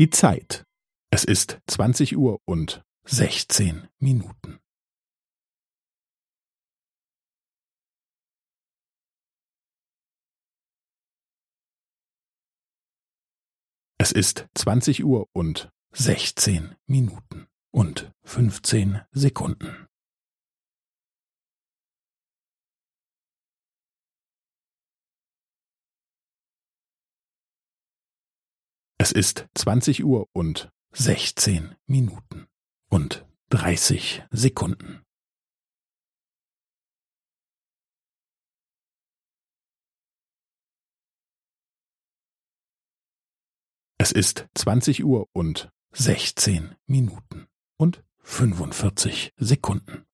Die Zeit. Es ist zwanzig Uhr und sechzehn Minuten. Es ist zwanzig Uhr und sechzehn Minuten und fünfzehn Sekunden. Es ist zwanzig Uhr und sechzehn Minuten und dreißig Sekunden. Es ist zwanzig Uhr und sechzehn Minuten und fünfundvierzig Sekunden.